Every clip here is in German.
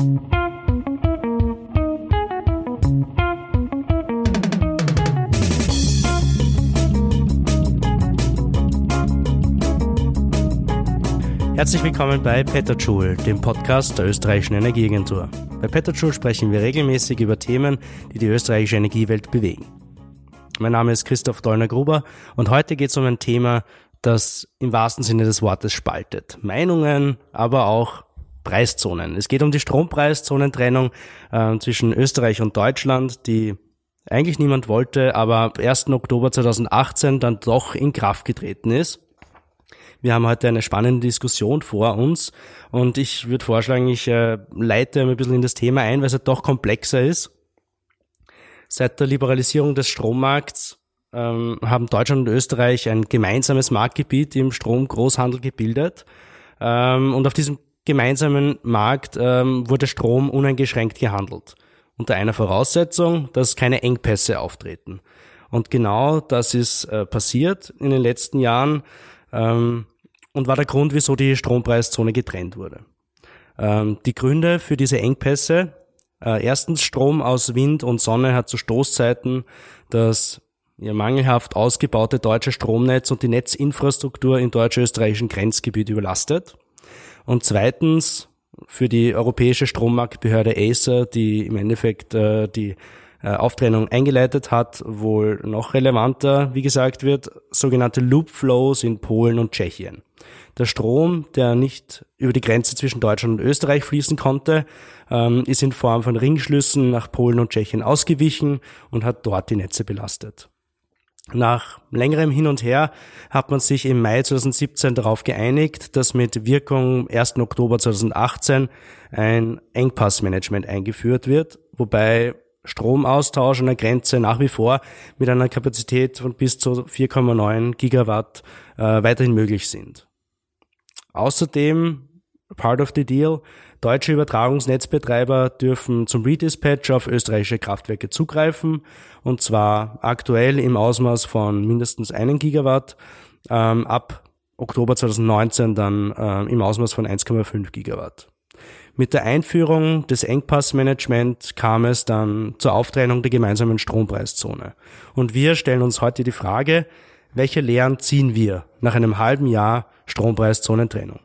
Herzlich willkommen bei Petterjoule, dem Podcast der österreichischen Energieagentur. Bei Petterjoule sprechen wir regelmäßig über Themen, die die österreichische Energiewelt bewegen. Mein Name ist Christoph Dollner-Gruber und heute geht es um ein Thema, das im wahrsten Sinne des Wortes spaltet. Meinungen, aber auch Preiszonen. Es geht um die Strompreiszonentrennung äh, zwischen Österreich und Deutschland, die eigentlich niemand wollte, aber ab 1. Oktober 2018 dann doch in Kraft getreten ist. Wir haben heute eine spannende Diskussion vor uns und ich würde vorschlagen, ich äh, leite ein bisschen in das Thema ein, weil es halt doch komplexer ist. Seit der Liberalisierung des Strommarkts ähm, haben Deutschland und Österreich ein gemeinsames Marktgebiet im Stromgroßhandel gebildet. Ähm, und auf diesem gemeinsamen Markt ähm, wurde Strom uneingeschränkt gehandelt. Unter einer Voraussetzung, dass keine Engpässe auftreten. Und genau das ist äh, passiert in den letzten Jahren ähm, und war der Grund, wieso die Strompreiszone getrennt wurde. Ähm, die Gründe für diese Engpässe, äh, erstens Strom aus Wind und Sonne hat zu Stoßzeiten das ja, mangelhaft ausgebaute deutsche Stromnetz und die Netzinfrastruktur im deutsch-österreichischen Grenzgebiet überlastet. Und zweitens für die europäische Strommarktbehörde ACER, die im Endeffekt äh, die äh, Auftrennung eingeleitet hat, wohl noch relevanter, wie gesagt wird, sogenannte Loop Flows in Polen und Tschechien. Der Strom, der nicht über die Grenze zwischen Deutschland und Österreich fließen konnte, ähm, ist in Form von Ringschlüssen nach Polen und Tschechien ausgewichen und hat dort die Netze belastet. Nach längerem Hin und Her hat man sich im Mai 2017 darauf geeinigt, dass mit Wirkung 1. Oktober 2018 ein Engpassmanagement eingeführt wird, wobei Stromaustausch an der Grenze nach wie vor mit einer Kapazität von bis zu 4,9 Gigawatt äh, weiterhin möglich sind. Außerdem, part of the deal, deutsche Übertragungsnetzbetreiber dürfen zum Redispatch auf österreichische Kraftwerke zugreifen und zwar aktuell im Ausmaß von mindestens einen Gigawatt, ähm, ab Oktober 2019 dann äh, im Ausmaß von 1,5 Gigawatt. Mit der Einführung des Engpassmanagement kam es dann zur Auftrennung der gemeinsamen Strompreiszone. Und wir stellen uns heute die Frage, welche Lehren ziehen wir nach einem halben Jahr Strompreiszonentrennung?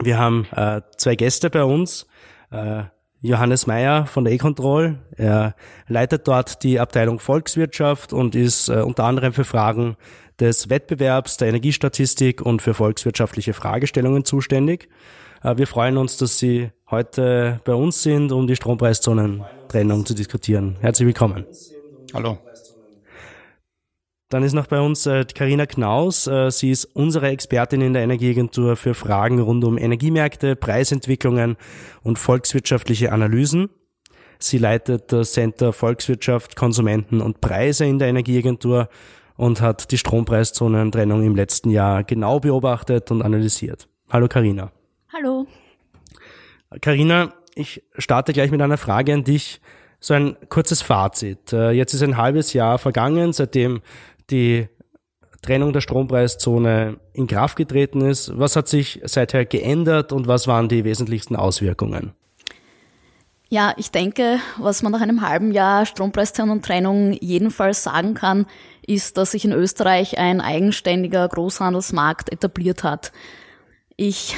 Wir haben äh, zwei Gäste bei uns. Äh, Johannes Meyer von der E-Control. Er leitet dort die Abteilung Volkswirtschaft und ist äh, unter anderem für Fragen des Wettbewerbs, der Energiestatistik und für volkswirtschaftliche Fragestellungen zuständig. Äh, wir freuen uns, dass Sie heute bei uns sind, um die Strompreiszonentrennung zu diskutieren. Herzlich willkommen. Hallo. Dann ist noch bei uns Karina äh, Knaus. Äh, sie ist unsere Expertin in der Energieagentur für Fragen rund um Energiemärkte, Preisentwicklungen und volkswirtschaftliche Analysen. Sie leitet das Center Volkswirtschaft, Konsumenten und Preise in der Energieagentur und hat die Strompreiszonentrennung im letzten Jahr genau beobachtet und analysiert. Hallo Karina. Hallo. Karina, ich starte gleich mit einer Frage an dich. So ein kurzes Fazit. Äh, jetzt ist ein halbes Jahr vergangen, seitdem die Trennung der Strompreiszone in Kraft getreten ist. Was hat sich seither geändert und was waren die wesentlichsten Auswirkungen? Ja, ich denke, was man nach einem halben Jahr Strompreiszonentrennung jedenfalls sagen kann, ist, dass sich in Österreich ein eigenständiger Großhandelsmarkt etabliert hat. Ich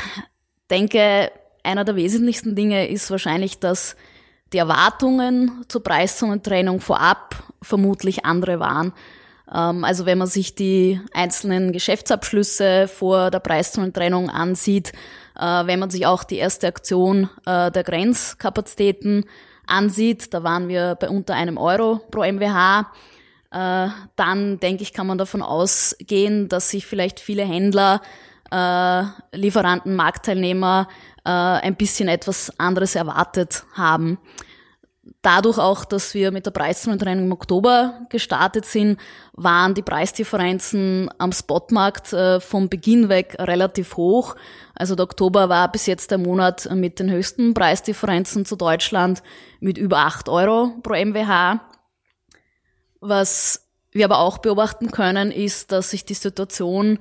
denke, einer der wesentlichsten Dinge ist wahrscheinlich, dass die Erwartungen zur Preiszonentrennung vorab vermutlich andere waren. Ähm, also wenn man sich die einzelnen Geschäftsabschlüsse vor der Preiszonentrennung ansieht, äh, wenn man sich auch die erste Aktion äh, der Grenzkapazitäten ansieht, da waren wir bei unter einem Euro pro MWH, äh, dann denke ich, kann man davon ausgehen, dass sich vielleicht viele Händler Lieferanten, Marktteilnehmer ein bisschen etwas anderes erwartet haben. Dadurch auch, dass wir mit der Preiszonentrennung im Oktober gestartet sind, waren die Preisdifferenzen am Spotmarkt äh, vom Beginn weg relativ hoch. Also der Oktober war bis jetzt der Monat mit den höchsten Preisdifferenzen zu Deutschland mit über acht Euro pro MWH. Was wir aber auch beobachten können, ist, dass sich die Situation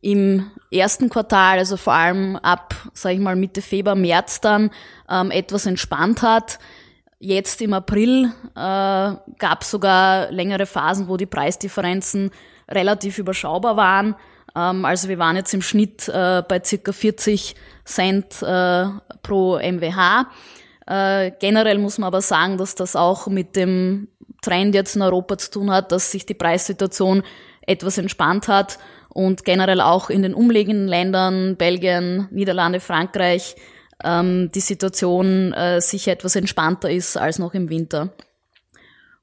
im ersten Quartal, also vor allem ab, sage ich mal, Mitte Februar, März dann ähm, etwas entspannt hat. Jetzt im April äh, gab es sogar längere Phasen, wo die Preisdifferenzen relativ überschaubar waren. Ähm, also wir waren jetzt im Schnitt äh, bei circa 40 Cent äh, pro MWH. Äh, generell muss man aber sagen, dass das auch mit dem Trend jetzt in Europa zu tun hat, dass sich die Preissituation etwas entspannt hat und generell auch in den umliegenden Ländern, Belgien, Niederlande, Frankreich, ähm, die Situation äh, sicher etwas entspannter ist als noch im Winter.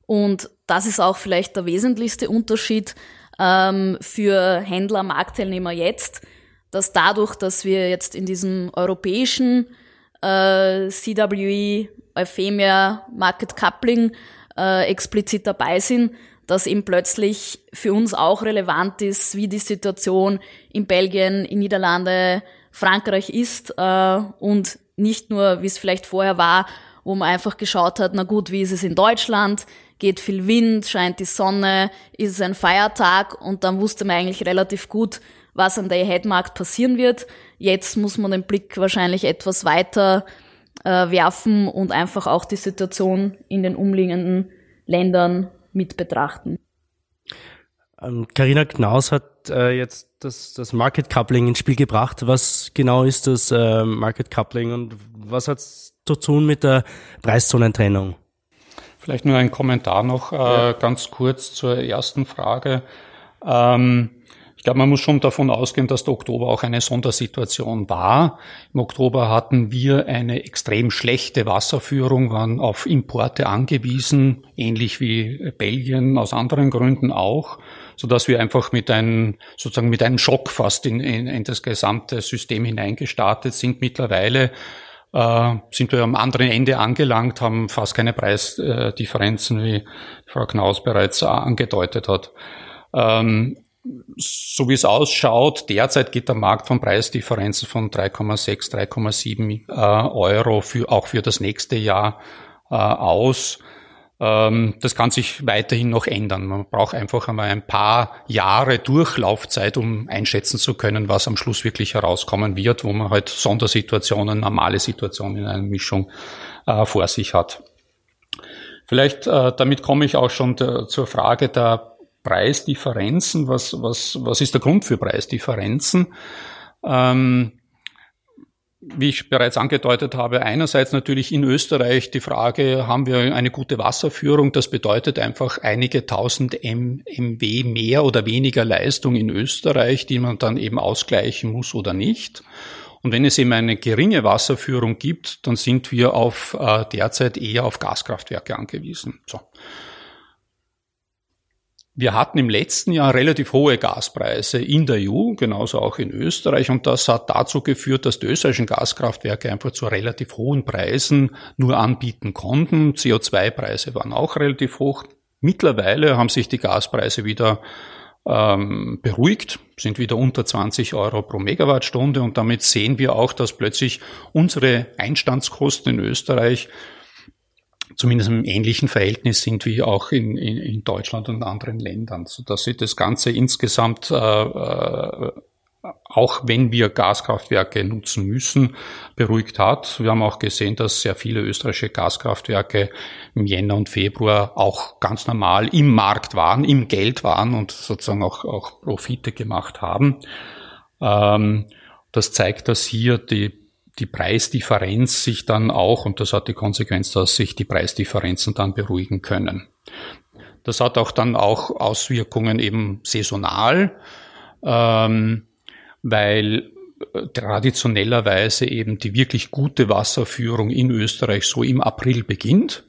Und das ist auch vielleicht der wesentlichste Unterschied ähm, für Händler, Marktteilnehmer jetzt, dass dadurch, dass wir jetzt in diesem europäischen äh, CWE, Euphemia, Market Coupling äh, explizit dabei sind, dass eben plötzlich für uns auch relevant ist, wie die Situation in Belgien, in Niederlande, Frankreich ist äh, und nicht nur, wie es vielleicht vorher war, wo man einfach geschaut hat, na gut, wie ist es in Deutschland, geht viel Wind, scheint die Sonne, ist es ein Feiertag und dann wusste man eigentlich relativ gut, was an der Ahead-Markt passieren wird. Jetzt muss man den Blick wahrscheinlich etwas weiter äh, werfen und einfach auch die Situation in den umliegenden Ländern mit betrachten. Karina ähm, Knaus hat äh, jetzt das, das Market Coupling ins Spiel gebracht. Was genau ist das äh, Market Coupling und was hat es zu tun mit der Preiszonentrennung? Vielleicht nur ein Kommentar noch äh, ja. ganz kurz zur ersten Frage. Ähm, ich glaube, man muss schon davon ausgehen, dass der Oktober auch eine Sondersituation war. Im Oktober hatten wir eine extrem schlechte Wasserführung, waren auf Importe angewiesen, ähnlich wie Belgien aus anderen Gründen auch, so dass wir einfach mit einem sozusagen mit einem Schock fast in, in, in das gesamte System hineingestartet sind. Mittlerweile äh, sind wir am anderen Ende angelangt, haben fast keine Preisdifferenzen, wie Frau Knaus bereits angedeutet hat. Ähm, so wie es ausschaut, derzeit geht der Markt von Preisdifferenzen von 3,6, 3,7 äh, Euro für, auch für das nächste Jahr äh, aus. Ähm, das kann sich weiterhin noch ändern. Man braucht einfach einmal ein paar Jahre Durchlaufzeit, um einschätzen zu können, was am Schluss wirklich herauskommen wird, wo man halt Sondersituationen, normale Situationen in einer Mischung äh, vor sich hat. Vielleicht, äh, damit komme ich auch schon der, zur Frage der Preisdifferenzen. Was, was, was ist der Grund für Preisdifferenzen? Ähm, wie ich bereits angedeutet habe, einerseits natürlich in Österreich die Frage, haben wir eine gute Wasserführung? Das bedeutet einfach einige tausend MW mehr oder weniger Leistung in Österreich, die man dann eben ausgleichen muss oder nicht. Und wenn es eben eine geringe Wasserführung gibt, dann sind wir auf äh, derzeit eher auf Gaskraftwerke angewiesen. So. Wir hatten im letzten Jahr relativ hohe Gaspreise in der EU, genauso auch in Österreich, und das hat dazu geführt, dass die österreichischen Gaskraftwerke einfach zu relativ hohen Preisen nur anbieten konnten. CO2-Preise waren auch relativ hoch. Mittlerweile haben sich die Gaspreise wieder ähm, beruhigt, sind wieder unter 20 Euro pro Megawattstunde und damit sehen wir auch, dass plötzlich unsere Einstandskosten in Österreich zumindest im ähnlichen Verhältnis sind wie auch in, in, in Deutschland und anderen Ländern, so dass sie das Ganze insgesamt äh, äh, auch wenn wir Gaskraftwerke nutzen müssen, beruhigt hat. Wir haben auch gesehen, dass sehr viele österreichische Gaskraftwerke im Jänner und Februar auch ganz normal im Markt waren, im Geld waren und sozusagen auch, auch Profite gemacht haben. Ähm, das zeigt, dass hier die die Preisdifferenz sich dann auch, und das hat die Konsequenz, dass sich die Preisdifferenzen dann beruhigen können. Das hat auch dann auch Auswirkungen eben saisonal, ähm, weil äh, traditionellerweise eben die wirklich gute Wasserführung in Österreich so im April beginnt.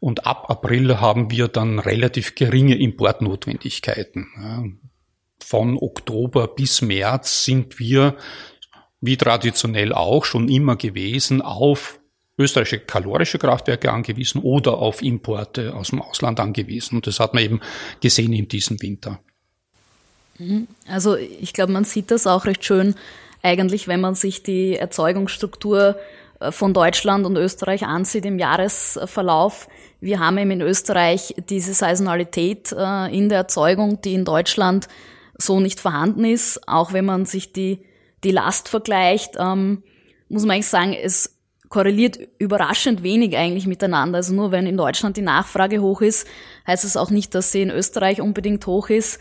Und ab April haben wir dann relativ geringe Importnotwendigkeiten. Von Oktober bis März sind wir wie traditionell auch schon immer gewesen, auf österreichische kalorische Kraftwerke angewiesen oder auf Importe aus dem Ausland angewiesen. Und das hat man eben gesehen in diesem Winter. Mhm. Also ich glaube, man sieht das auch recht schön eigentlich, wenn man sich die Erzeugungsstruktur äh, von Deutschland und Österreich ansieht im Jahresverlauf. Wir haben eben in Österreich diese Saisonalität äh, in der Erzeugung, die in Deutschland so nicht vorhanden ist. Auch wenn man sich die, die Last vergleicht, ähm, muss man eigentlich sagen, es korreliert überraschend wenig eigentlich miteinander. Also nur wenn in Deutschland die Nachfrage hoch ist, heißt es auch nicht, dass sie in Österreich unbedingt hoch ist.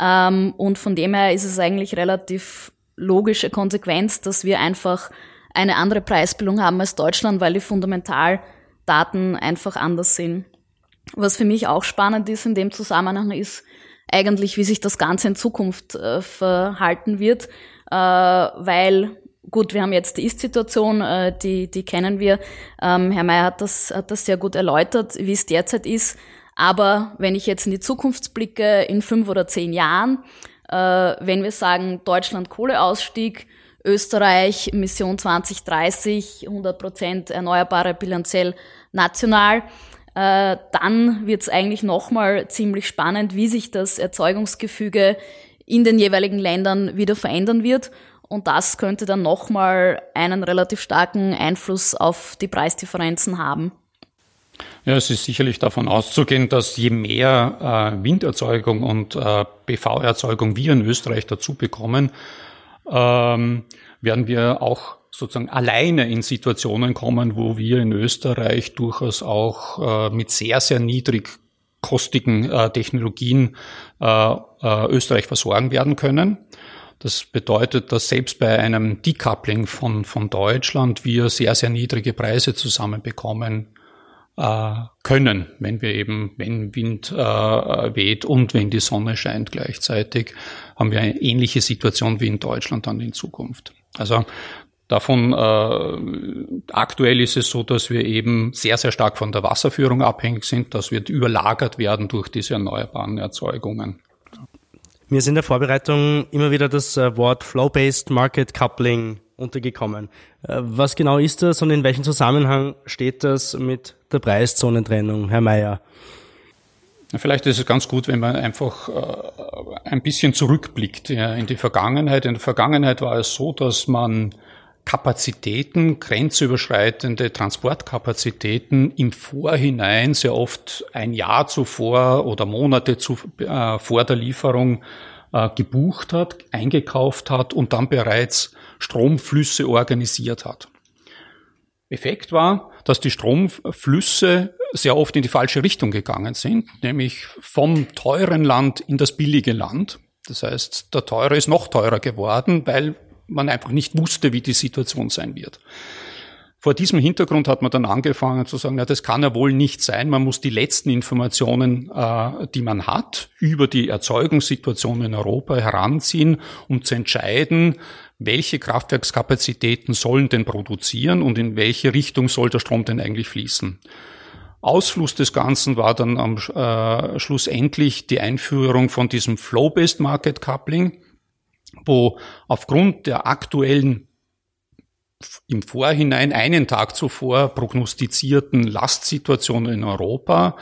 Ähm, und von dem her ist es eigentlich relativ logische Konsequenz, dass wir einfach eine andere Preisbildung haben als Deutschland, weil die Fundamentaldaten einfach anders sind. Was für mich auch spannend ist in dem Zusammenhang ist eigentlich, wie sich das Ganze in Zukunft äh, verhalten wird, äh, weil gut, wir haben jetzt die Ist-Situation, äh, die, die kennen wir. Ähm, Herr Mayer hat das, hat das sehr gut erläutert, wie es derzeit ist. Aber wenn ich jetzt in die Zukunft blicke, in fünf oder zehn Jahren, äh, wenn wir sagen, Deutschland Kohleausstieg, Österreich Mission 2030, 100 Prozent erneuerbare bilanziell national, äh, dann wird es eigentlich nochmal ziemlich spannend, wie sich das Erzeugungsgefüge in den jeweiligen Ländern wieder verändern wird. Und das könnte dann nochmal einen relativ starken Einfluss auf die Preisdifferenzen haben. Ja, es ist sicherlich davon auszugehen, dass je mehr äh, Winderzeugung und äh, PV-Erzeugung wir in Österreich dazu bekommen, ähm, werden wir auch sozusagen alleine in Situationen kommen, wo wir in Österreich durchaus auch äh, mit sehr, sehr niedrig kostigen äh, Technologien äh, äh, Österreich versorgen werden können. Das bedeutet, dass selbst bei einem Decoupling von, von Deutschland wir sehr, sehr niedrige Preise zusammenbekommen äh, können, wenn wir eben, wenn Wind äh, weht und wenn die Sonne scheint gleichzeitig, haben wir eine ähnliche Situation wie in Deutschland dann in Zukunft. Also Davon äh, aktuell ist es so, dass wir eben sehr, sehr stark von der Wasserführung abhängig sind. Das wird überlagert werden durch diese erneuerbaren Erzeugungen. Mir ist in der Vorbereitung immer wieder das äh, Wort Flow-Based Market Coupling untergekommen. Äh, was genau ist das und in welchem Zusammenhang steht das mit der Preiszonentrennung, Herr Mayer? Vielleicht ist es ganz gut, wenn man einfach äh, ein bisschen zurückblickt in die Vergangenheit. In der Vergangenheit war es so, dass man Kapazitäten, grenzüberschreitende Transportkapazitäten im Vorhinein sehr oft ein Jahr zuvor oder Monate zu, äh, vor der Lieferung äh, gebucht hat, eingekauft hat und dann bereits Stromflüsse organisiert hat. Effekt war, dass die Stromflüsse sehr oft in die falsche Richtung gegangen sind, nämlich vom teuren Land in das billige Land. Das heißt, der teure ist noch teurer geworden, weil man einfach nicht wusste, wie die Situation sein wird. Vor diesem Hintergrund hat man dann angefangen zu sagen, na, das kann ja wohl nicht sein. Man muss die letzten Informationen, äh, die man hat, über die Erzeugungssituation in Europa heranziehen, um zu entscheiden, welche Kraftwerkskapazitäten sollen denn produzieren und in welche Richtung soll der Strom denn eigentlich fließen. Ausfluss des Ganzen war dann am äh, Schluss endlich die Einführung von diesem Flow-Based Market Coupling wo aufgrund der aktuellen im Vorhinein einen Tag zuvor prognostizierten Lastsituation in Europa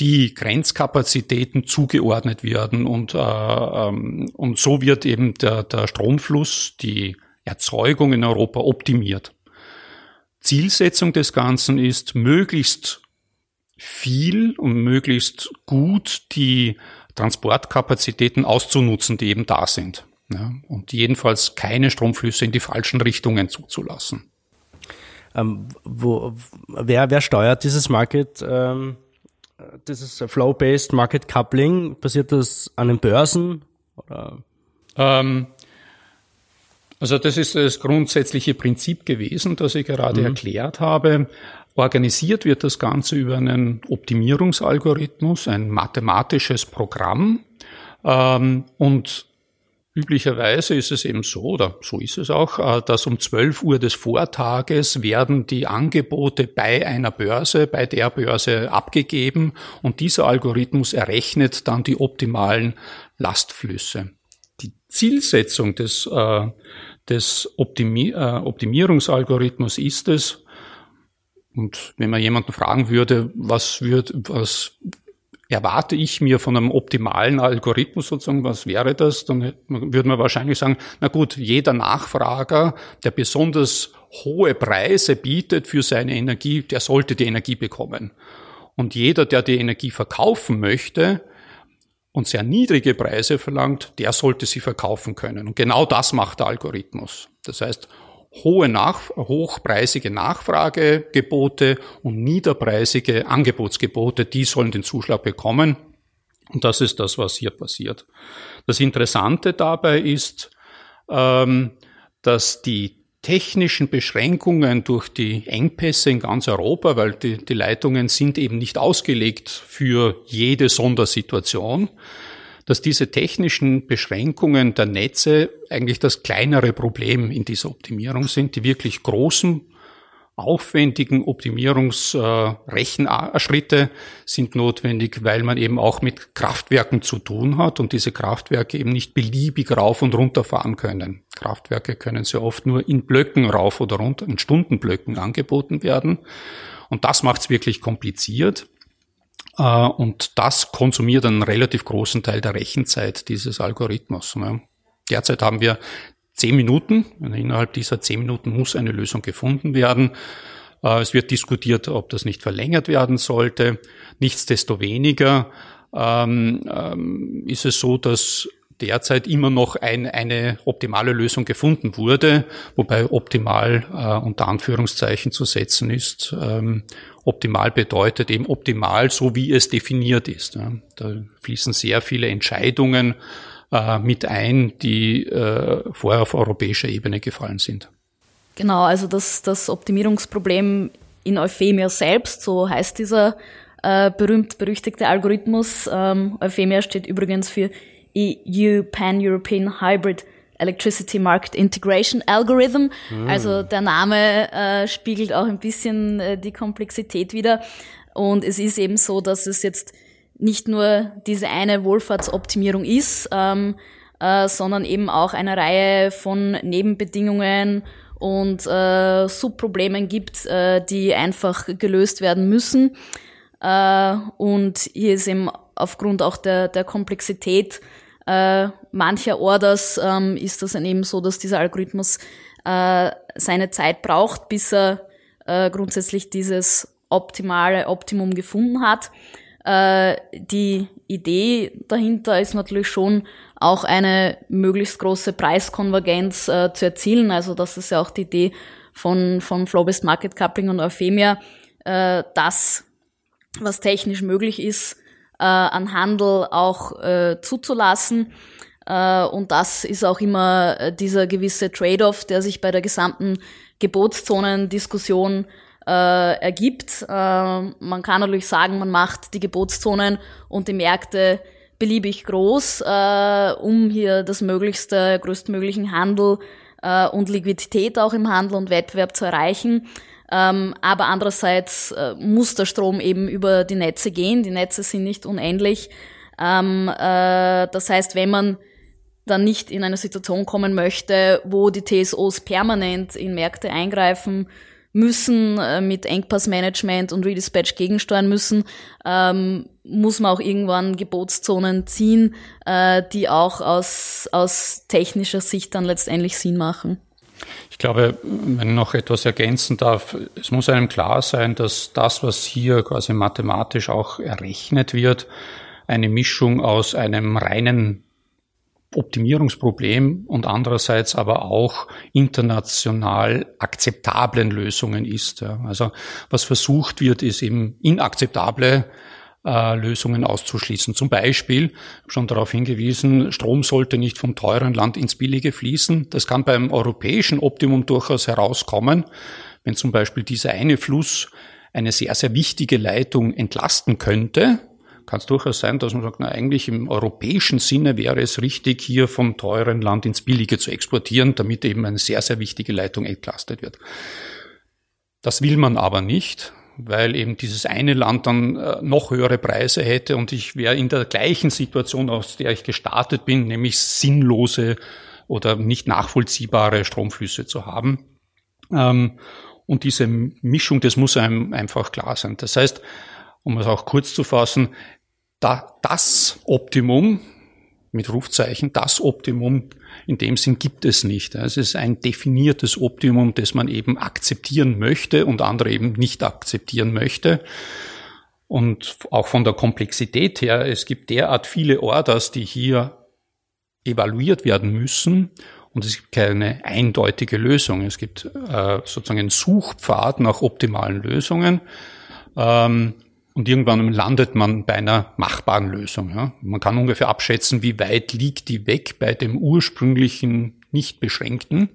die Grenzkapazitäten zugeordnet werden und, äh, ähm, und so wird eben der, der Stromfluss, die Erzeugung in Europa optimiert. Zielsetzung des Ganzen ist, möglichst viel und möglichst gut die Transportkapazitäten auszunutzen, die eben da sind. Ja, und jedenfalls keine Stromflüsse in die falschen Richtungen zuzulassen. Ähm, wo, wer, wer steuert dieses Market, ähm, dieses Flow-Based Market Coupling? Passiert das an den Börsen? Ähm, also das ist das grundsätzliche Prinzip gewesen, das ich gerade mhm. erklärt habe. Organisiert wird das Ganze über einen Optimierungsalgorithmus, ein mathematisches Programm. Ähm, und üblicherweise ist es eben so, oder so ist es auch, äh, dass um 12 Uhr des Vortages werden die Angebote bei einer Börse, bei der Börse abgegeben und dieser Algorithmus errechnet dann die optimalen Lastflüsse. Die Zielsetzung des, äh, des Optimi äh, Optimierungsalgorithmus ist es, und wenn man jemanden fragen würde, was wird, was erwarte ich mir von einem optimalen Algorithmus sozusagen, was wäre das, dann würde man wahrscheinlich sagen, na gut, jeder Nachfrager, der besonders hohe Preise bietet für seine Energie, der sollte die Energie bekommen. Und jeder, der die Energie verkaufen möchte, und sehr niedrige Preise verlangt, der sollte sie verkaufen können. Und genau das macht der Algorithmus. Das heißt, hohe Nach hochpreisige Nachfragegebote und niederpreisige Angebotsgebote, die sollen den Zuschlag bekommen. Und das ist das, was hier passiert. Das Interessante dabei ist, ähm, dass die technischen Beschränkungen durch die Engpässe in ganz Europa, weil die, die Leitungen sind eben nicht ausgelegt für jede Sondersituation, dass diese technischen Beschränkungen der Netze eigentlich das kleinere Problem in dieser Optimierung sind. Die wirklich großen, aufwendigen Optimierungsrechenschritte sind notwendig, weil man eben auch mit Kraftwerken zu tun hat und diese Kraftwerke eben nicht beliebig rauf und runter fahren können. Kraftwerke können sehr oft nur in Blöcken rauf oder runter, in Stundenblöcken angeboten werden. Und das macht es wirklich kompliziert. Äh, und das konsumiert einen relativ großen Teil der Rechenzeit dieses Algorithmus. Derzeit haben wir zehn Minuten. Innerhalb dieser zehn Minuten muss eine Lösung gefunden werden. Äh, es wird diskutiert, ob das nicht verlängert werden sollte. Nichtsdestoweniger ähm, ähm, ist es so, dass derzeit immer noch ein, eine optimale Lösung gefunden wurde, wobei optimal äh, unter Anführungszeichen zu setzen ist. Ähm, optimal bedeutet eben optimal, so wie es definiert ist. Da fließen sehr viele Entscheidungen äh, mit ein, die äh, vorher auf europäischer Ebene gefallen sind. Genau, also das, das Optimierungsproblem in Euphemia selbst, so heißt dieser äh, berühmt-berüchtigte Algorithmus. Ähm, Euphemia steht übrigens für EU Pan-European Hybrid Electricity Market Integration Algorithm. Mhm. Also der Name äh, spiegelt auch ein bisschen äh, die Komplexität wieder. Und es ist eben so, dass es jetzt nicht nur diese eine Wohlfahrtsoptimierung ist, ähm, äh, sondern eben auch eine Reihe von Nebenbedingungen und äh, Subproblemen gibt, äh, die einfach gelöst werden müssen. Äh, und hier ist eben aufgrund auch der, der Komplexität äh, mancher Orders ähm, ist das dann eben so, dass dieser Algorithmus äh, seine Zeit braucht, bis er äh, grundsätzlich dieses optimale Optimum gefunden hat. Äh, die Idee dahinter ist natürlich schon auch eine möglichst große Preiskonvergenz äh, zu erzielen. Also das ist ja auch die Idee von, von Flow-Based Market Coupling und Euphemia, äh, das, was technisch möglich ist, äh, an Handel auch äh, zuzulassen. Äh, und das ist auch immer äh, dieser gewisse Trade-off, der sich bei der gesamten Gebotszonendiskussion äh, ergibt. Äh, man kann natürlich sagen, man macht die Gebotszonen und die Märkte beliebig groß, äh, um hier das möglichste, größtmöglichen Handel äh, und Liquidität auch im Handel und Wettbewerb zu erreichen. Ähm, aber andererseits äh, muss der Strom eben über die Netze gehen. Die Netze sind nicht unendlich. Ähm, äh, das heißt, wenn man dann nicht in eine Situation kommen möchte, wo die TSOs permanent in Märkte eingreifen müssen, äh, mit Engpassmanagement und Redispatch gegensteuern müssen, ähm, muss man auch irgendwann Gebotszonen ziehen, äh, die auch aus, aus technischer Sicht dann letztendlich Sinn machen. Ich glaube, wenn ich noch etwas ergänzen darf, es muss einem klar sein, dass das, was hier quasi mathematisch auch errechnet wird, eine Mischung aus einem reinen Optimierungsproblem und andererseits aber auch international akzeptablen Lösungen ist. Also was versucht wird, ist eben inakzeptable äh, Lösungen auszuschließen. Zum Beispiel, schon darauf hingewiesen, Strom sollte nicht vom teuren Land ins billige fließen. Das kann beim europäischen Optimum durchaus herauskommen, wenn zum Beispiel dieser eine Fluss eine sehr, sehr wichtige Leitung entlasten könnte, kann es durchaus sein, dass man sagt, na, eigentlich im europäischen Sinne wäre es richtig, hier vom teuren Land ins Billige zu exportieren, damit eben eine sehr, sehr wichtige Leitung entlastet wird. Das will man aber nicht weil eben dieses eine Land dann äh, noch höhere Preise hätte und ich wäre in der gleichen Situation, aus der ich gestartet bin, nämlich sinnlose oder nicht nachvollziehbare Stromflüsse zu haben. Ähm, und diese Mischung, das muss einem einfach klar sein. Das heißt, um es auch kurz zu fassen, da das Optimum mit Rufzeichen, das Optimum in dem Sinn gibt es nicht. Es ist ein definiertes Optimum, das man eben akzeptieren möchte und andere eben nicht akzeptieren möchte. Und auch von der Komplexität her, es gibt derart viele Orders, die hier evaluiert werden müssen. Und es gibt keine eindeutige Lösung. Es gibt äh, sozusagen einen Suchpfad nach optimalen Lösungen. Ähm, und irgendwann landet man bei einer machbaren Lösung. Ja. Man kann ungefähr abschätzen, wie weit liegt die weg bei dem ursprünglichen nicht beschränkten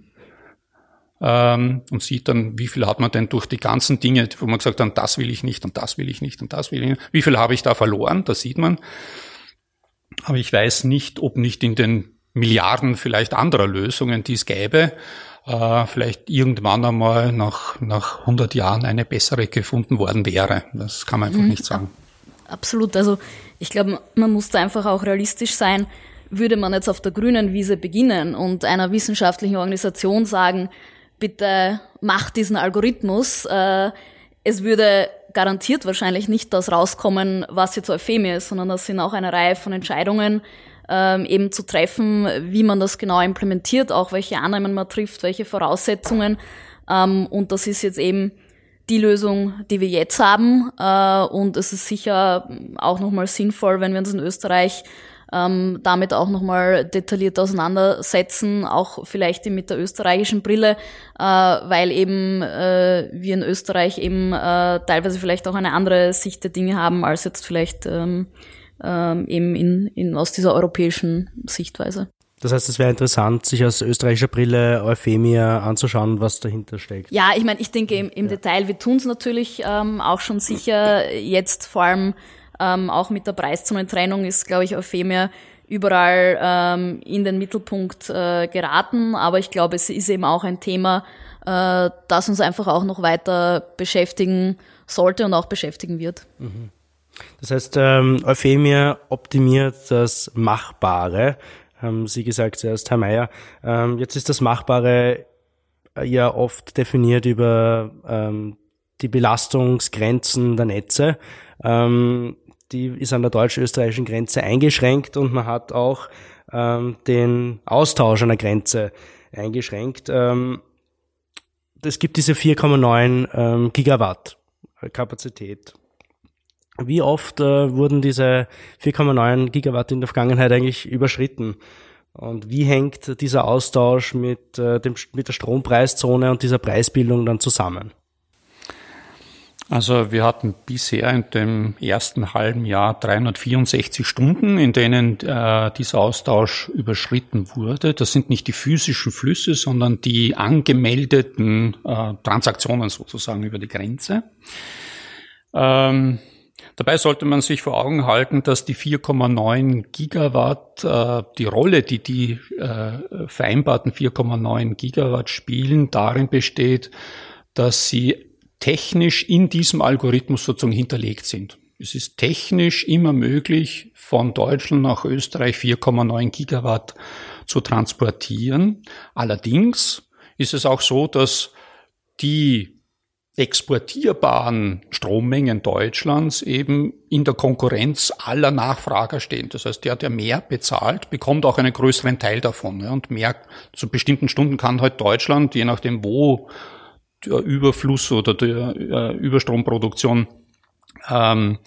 ähm, und sieht dann, wie viel hat man denn durch die ganzen Dinge, wo man gesagt hat, das will ich nicht und das will ich nicht und das will ich nicht. Wie viel habe ich da verloren? Das sieht man. Aber ich weiß nicht, ob nicht in den Milliarden vielleicht anderer Lösungen, die es gäbe, äh, vielleicht irgendwann einmal nach, nach 100 Jahren eine bessere gefunden worden wäre. Das kann man einfach mhm. nicht sagen. Absolut. Also ich glaube, man muss da einfach auch realistisch sein. Würde man jetzt auf der grünen Wiese beginnen und einer wissenschaftlichen Organisation sagen, bitte macht diesen Algorithmus, äh, es würde garantiert wahrscheinlich nicht das rauskommen, was jetzt Euphemie ist, sondern das sind auch eine Reihe von Entscheidungen, ähm, eben zu treffen, wie man das genau implementiert, auch welche Annahmen man trifft, welche Voraussetzungen. Ähm, und das ist jetzt eben die Lösung, die wir jetzt haben. Äh, und es ist sicher auch nochmal sinnvoll, wenn wir uns in Österreich ähm, damit auch nochmal detailliert auseinandersetzen, auch vielleicht mit der österreichischen Brille, äh, weil eben äh, wir in Österreich eben äh, teilweise vielleicht auch eine andere Sicht der Dinge haben als jetzt vielleicht ähm, ähm, eben in, in, aus dieser europäischen Sichtweise. Das heißt, es wäre interessant, sich aus österreichischer Brille Euphemia anzuschauen, was dahinter steckt. Ja, ich meine, ich denke im, im ja. Detail, wir tun es natürlich ähm, auch schon sicher. Jetzt vor allem ähm, auch mit der Preiszonentrennung ist, glaube ich, Euphemia überall ähm, in den Mittelpunkt äh, geraten. Aber ich glaube, es ist eben auch ein Thema, äh, das uns einfach auch noch weiter beschäftigen sollte und auch beschäftigen wird. Mhm. Das heißt, ähm, Euphemia optimiert das Machbare, haben Sie gesagt zuerst, Herr Mayer. Ähm, jetzt ist das Machbare äh, ja oft definiert über ähm, die Belastungsgrenzen der Netze. Ähm, die ist an der deutsch-österreichischen Grenze eingeschränkt und man hat auch ähm, den Austausch an der Grenze eingeschränkt. Ähm, es gibt diese 4,9 ähm, Gigawatt Kapazität. Wie oft äh, wurden diese 4,9 Gigawatt in der Vergangenheit eigentlich überschritten? Und wie hängt dieser Austausch mit, äh, dem, mit der Strompreiszone und dieser Preisbildung dann zusammen? Also wir hatten bisher in dem ersten halben Jahr 364 Stunden, in denen äh, dieser Austausch überschritten wurde. Das sind nicht die physischen Flüsse, sondern die angemeldeten äh, Transaktionen sozusagen über die Grenze. Ähm, Dabei sollte man sich vor Augen halten, dass die 4,9 Gigawatt, äh, die Rolle, die die äh, vereinbarten 4,9 Gigawatt spielen, darin besteht, dass sie technisch in diesem Algorithmus sozusagen hinterlegt sind. Es ist technisch immer möglich, von Deutschland nach Österreich 4,9 Gigawatt zu transportieren. Allerdings ist es auch so, dass die exportierbaren Strommengen Deutschlands eben in der Konkurrenz aller Nachfrager stehen. Das heißt, der, der mehr bezahlt, bekommt auch einen größeren Teil davon. Und mehr zu bestimmten Stunden kann halt Deutschland, je nachdem wo der Überfluss oder der äh, Überstromproduktion ähm,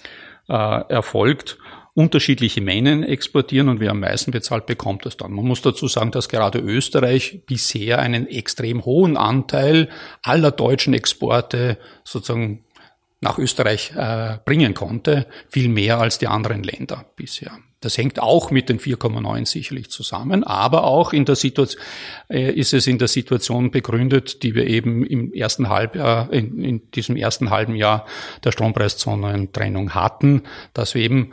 äh, erfolgt, unterschiedliche Mengen exportieren und wer am meisten bezahlt, bekommt das dann. Man muss dazu sagen, dass gerade Österreich bisher einen extrem hohen Anteil aller deutschen Exporte sozusagen nach Österreich äh, bringen konnte, viel mehr als die anderen Länder bisher. Das hängt auch mit den 4,9 sicherlich zusammen, aber auch in der Situation äh, ist es in der Situation begründet, die wir eben im ersten Halbjahr, in, in diesem ersten halben Jahr der Strompreiszonentrennung hatten, dass wir eben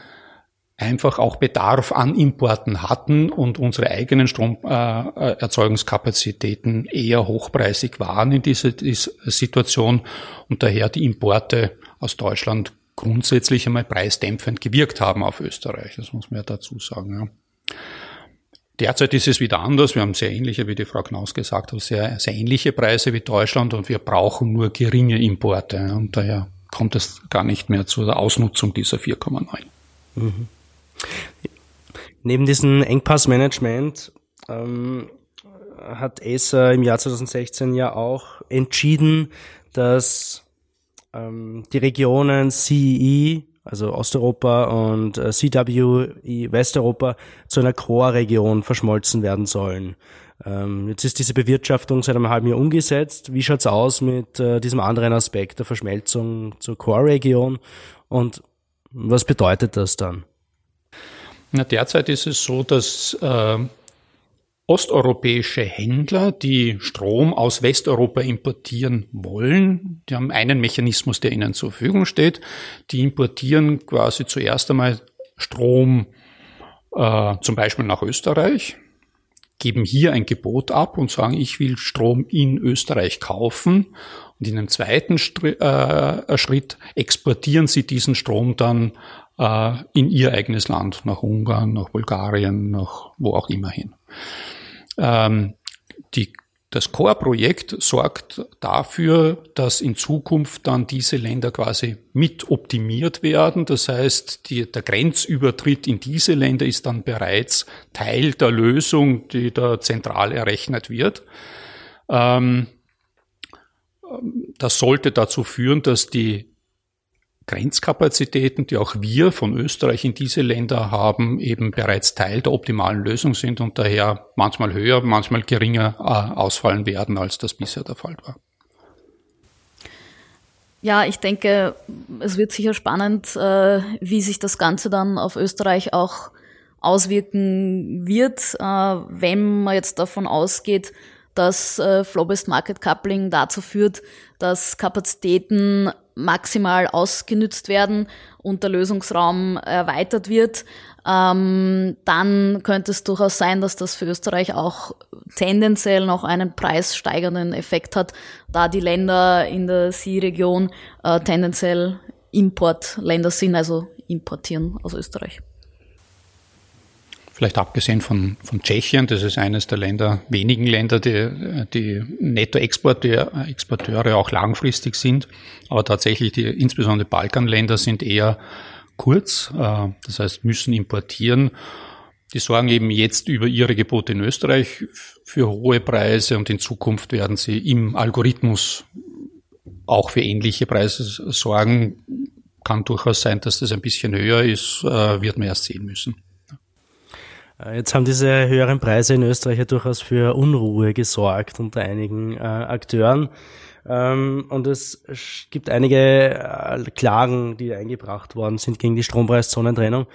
einfach auch Bedarf an Importen hatten und unsere eigenen Stromerzeugungskapazitäten äh, eher hochpreisig waren in dieser, dieser Situation und daher die Importe aus Deutschland grundsätzlich einmal preisdämpfend gewirkt haben auf Österreich. Das muss man ja dazu sagen. Ja. Derzeit ist es wieder anders. Wir haben sehr ähnliche, wie die Frau Knaus gesagt hat, sehr, sehr ähnliche Preise wie Deutschland und wir brauchen nur geringe Importe. Und daher kommt es gar nicht mehr zur Ausnutzung dieser 4,9. Mhm. Neben diesem Engpassmanagement ähm, hat ESA im Jahr 2016 ja auch entschieden, dass ähm, die Regionen CEE also Osteuropa und äh, CWI Westeuropa, zu einer Core-Region verschmolzen werden sollen. Ähm, jetzt ist diese Bewirtschaftung seit einem halben Jahr umgesetzt. Wie schaut's aus mit äh, diesem anderen Aspekt der Verschmelzung zur Core-Region und was bedeutet das dann? Na, derzeit ist es so, dass äh, osteuropäische Händler, die Strom aus Westeuropa importieren wollen, die haben einen Mechanismus, der ihnen zur Verfügung steht. Die importieren quasi zuerst einmal Strom äh, zum Beispiel nach Österreich, geben hier ein Gebot ab und sagen, ich will Strom in Österreich kaufen. Und in einem zweiten äh, Schritt exportieren sie diesen Strom dann äh, in ihr eigenes Land, nach Ungarn, nach Bulgarien, nach wo auch immer hin. Ähm, die, das Core-Projekt sorgt dafür, dass in Zukunft dann diese Länder quasi mit optimiert werden. Das heißt, die, der Grenzübertritt in diese Länder ist dann bereits Teil der Lösung, die da zentral errechnet wird. Ähm, das sollte dazu führen, dass die Grenzkapazitäten, die auch wir von Österreich in diese Länder haben, eben bereits Teil der optimalen Lösung sind und daher manchmal höher, manchmal geringer äh, ausfallen werden, als das bisher der Fall war. Ja, ich denke, es wird sicher spannend, äh, wie sich das Ganze dann auf Österreich auch auswirken wird, äh, wenn man jetzt davon ausgeht, dass Flow-Based Market Coupling dazu führt, dass Kapazitäten maximal ausgenützt werden und der Lösungsraum erweitert wird, ähm, dann könnte es durchaus sein, dass das für Österreich auch tendenziell noch einen preissteigernden Effekt hat, da die Länder in der Sie-Region äh, tendenziell Importländer sind, also importieren aus Österreich. Vielleicht abgesehen von, von Tschechien, das ist eines der Länder, wenigen Länder, die, die Nettoexporteure auch langfristig sind. Aber tatsächlich die, insbesondere Balkanländer sind eher kurz, äh, das heißt müssen importieren. Die sorgen eben jetzt über ihre Gebote in Österreich für hohe Preise und in Zukunft werden sie im Algorithmus auch für ähnliche Preise sorgen. Kann durchaus sein, dass das ein bisschen höher ist, äh, wird man erst sehen müssen. Äh, jetzt haben diese höheren Preise in Österreich ja durchaus für Unruhe gesorgt unter einigen äh, Akteuren. Ähm, und es gibt einige äh, Klagen, die eingebracht worden sind gegen die Strompreiszonentrennung.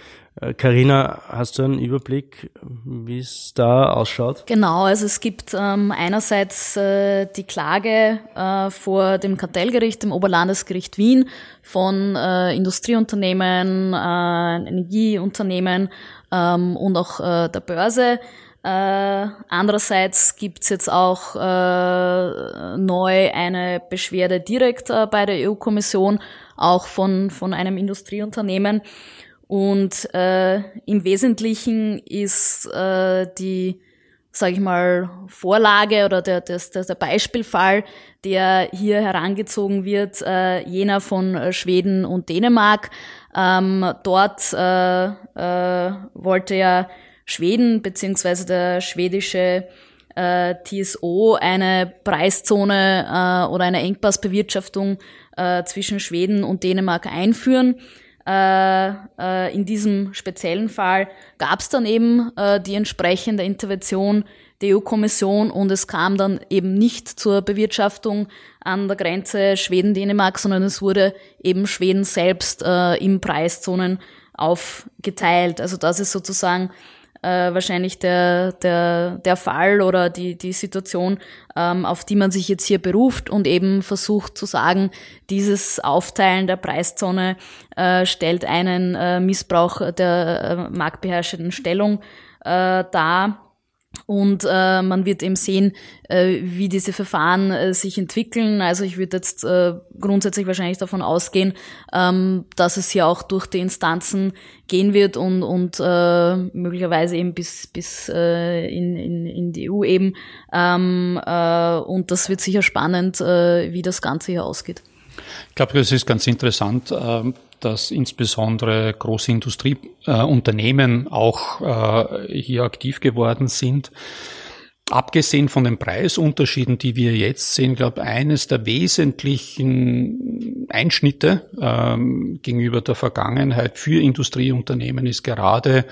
Karina, äh, hast du einen Überblick, wie es da ausschaut? Genau, also es gibt ähm, einerseits äh, die Klage äh, vor dem Kartellgericht, dem Oberlandesgericht Wien von äh, Industrieunternehmen, Energieunternehmen ähm, und auch äh, der Börse. Äh, andererseits gibt's jetzt auch äh, neu eine Beschwerde direkt äh, bei der EU-Kommission, auch von, von einem Industrieunternehmen. Und äh, im Wesentlichen ist äh, die, sage ich mal, Vorlage oder der, der, der Beispielfall, der hier herangezogen wird, äh, jener von äh, Schweden und Dänemark. Ähm, dort äh, äh, wollte ja Schweden beziehungsweise der schwedische äh, TSO eine Preiszone äh, oder eine Engpassbewirtschaftung äh, zwischen Schweden und Dänemark einführen. Äh, äh, in diesem speziellen Fall gab es dann eben äh, die entsprechende Intervention der EU-Kommission und es kam dann eben nicht zur Bewirtschaftung an der Grenze Schweden-Dänemark, sondern es wurde eben Schweden selbst äh, in Preiszonen aufgeteilt. Also das ist sozusagen äh, wahrscheinlich der, der, der Fall oder die, die Situation, ähm, auf die man sich jetzt hier beruft und eben versucht zu sagen, dieses Aufteilen der Preiszone äh, stellt einen äh, Missbrauch der äh, marktbeherrschenden Stellung äh, dar und äh, man wird eben sehen, äh, wie diese Verfahren äh, sich entwickeln. Also ich würde jetzt äh, grundsätzlich wahrscheinlich davon ausgehen, ähm, dass es hier auch durch die Instanzen gehen wird und, und äh, möglicherweise eben bis, bis äh, in, in, in die EU eben. Ähm, äh, und das wird sicher spannend, äh, wie das Ganze hier ausgeht. Ich glaube, das ist ganz interessant. Äh, dass insbesondere große Industrieunternehmen äh, auch äh, hier aktiv geworden sind. abgesehen von den Preisunterschieden, die wir jetzt sehen, glaube eines der wesentlichen Einschnitte ähm, gegenüber der Vergangenheit für Industrieunternehmen ist gerade,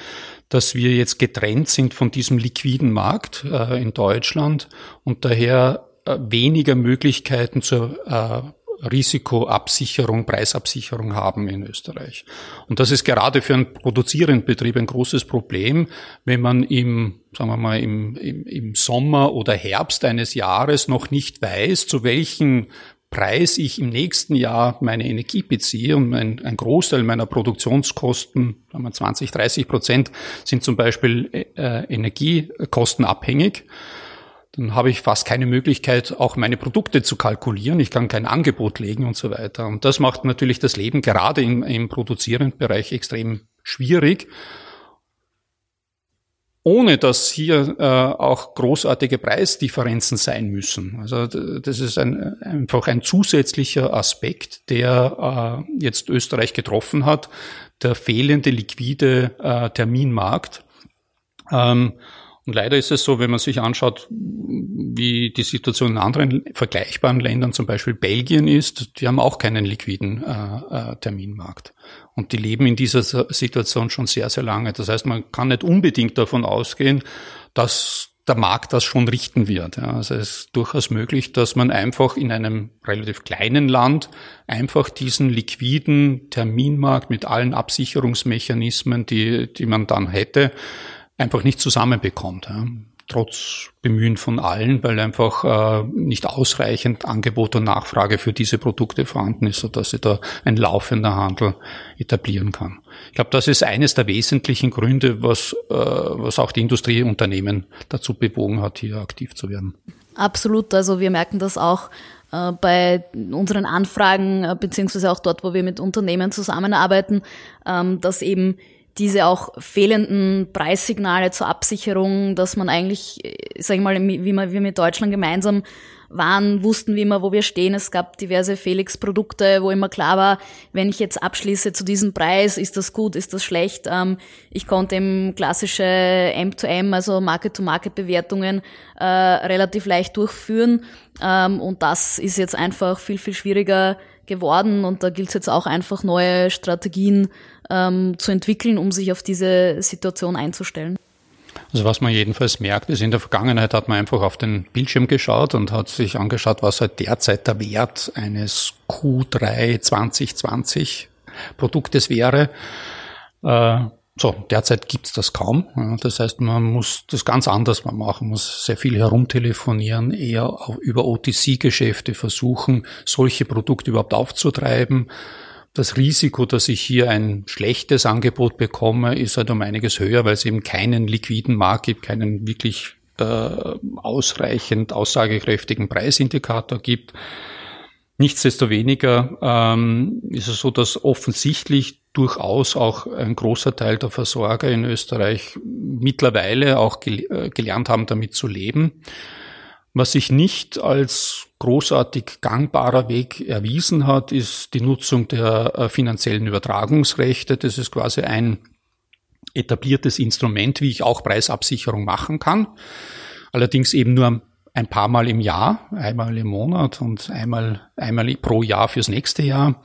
dass wir jetzt getrennt sind von diesem liquiden Markt äh, in Deutschland und daher weniger Möglichkeiten zur äh, Risikoabsicherung, Preisabsicherung haben in Österreich. Und das ist gerade für einen produzierenden Betrieb ein großes Problem, wenn man im, sagen wir mal, im, im, im Sommer oder Herbst eines Jahres noch nicht weiß, zu welchen Preis ich im nächsten Jahr meine Energie beziehe und ein, ein Großteil meiner Produktionskosten, sagen wir 20, 30 Prozent, sind zum Beispiel äh, energiekostenabhängig dann habe ich fast keine Möglichkeit, auch meine Produkte zu kalkulieren. Ich kann kein Angebot legen und so weiter. Und das macht natürlich das Leben gerade im, im produzierenden Bereich extrem schwierig, ohne dass hier äh, auch großartige Preisdifferenzen sein müssen. Also das ist ein, einfach ein zusätzlicher Aspekt, der äh, jetzt Österreich getroffen hat, der fehlende liquide äh, Terminmarkt. Ähm, und leider ist es so, wenn man sich anschaut, wie die Situation in anderen vergleichbaren Ländern, zum Beispiel Belgien ist, die haben auch keinen liquiden äh, äh, Terminmarkt. Und die leben in dieser Situation schon sehr, sehr lange. Das heißt, man kann nicht unbedingt davon ausgehen, dass der Markt das schon richten wird. Ja, also es ist durchaus möglich, dass man einfach in einem relativ kleinen Land einfach diesen liquiden Terminmarkt mit allen Absicherungsmechanismen, die, die man dann hätte, einfach nicht zusammenbekommt. Ja. Trotz Bemühen von allen, weil einfach äh, nicht ausreichend Angebot und Nachfrage für diese Produkte vorhanden ist, sodass sie da ein laufender Handel etablieren kann. Ich glaube, das ist eines der wesentlichen Gründe, was, äh, was auch die Industrieunternehmen dazu bewogen hat, hier aktiv zu werden. Absolut. Also wir merken das auch äh, bei unseren Anfragen, äh, beziehungsweise auch dort, wo wir mit Unternehmen zusammenarbeiten, ähm, dass eben diese auch fehlenden Preissignale zur Absicherung, dass man eigentlich, sag ich mal, wie wir mit Deutschland gemeinsam waren, wussten wir immer, wo wir stehen. Es gab diverse Felix-Produkte, wo immer klar war, wenn ich jetzt abschließe zu diesem Preis, ist das gut, ist das schlecht. Ähm, ich konnte eben klassische M2M, also Market-to-Market-Bewertungen, äh, relativ leicht durchführen. Ähm, und das ist jetzt einfach viel, viel schwieriger geworden. Und da gilt es jetzt auch einfach neue Strategien ähm, zu entwickeln, um sich auf diese Situation einzustellen. Also was man jedenfalls merkt, ist in der Vergangenheit hat man einfach auf den Bildschirm geschaut und hat sich angeschaut, was halt derzeit der Wert eines Q3 2020 Produktes wäre. Äh, so, derzeit gibt's das kaum. Das heißt, man muss das ganz anders machen, muss sehr viel herumtelefonieren, eher über OTC-Geschäfte versuchen, solche Produkte überhaupt aufzutreiben das Risiko, dass ich hier ein schlechtes Angebot bekomme, ist halt um einiges höher, weil es eben keinen liquiden Markt gibt, keinen wirklich äh, ausreichend aussagekräftigen Preisindikator gibt. Nichtsdestoweniger ähm, ist es so, dass offensichtlich durchaus auch ein großer Teil der Versorger in Österreich mittlerweile auch gel äh, gelernt haben, damit zu leben. Was sich nicht als großartig gangbarer Weg erwiesen hat, ist die Nutzung der äh, finanziellen Übertragungsrechte. Das ist quasi ein etabliertes Instrument, wie ich auch Preisabsicherung machen kann. Allerdings eben nur ein paar Mal im Jahr, einmal im Monat und einmal, einmal pro Jahr fürs nächste Jahr.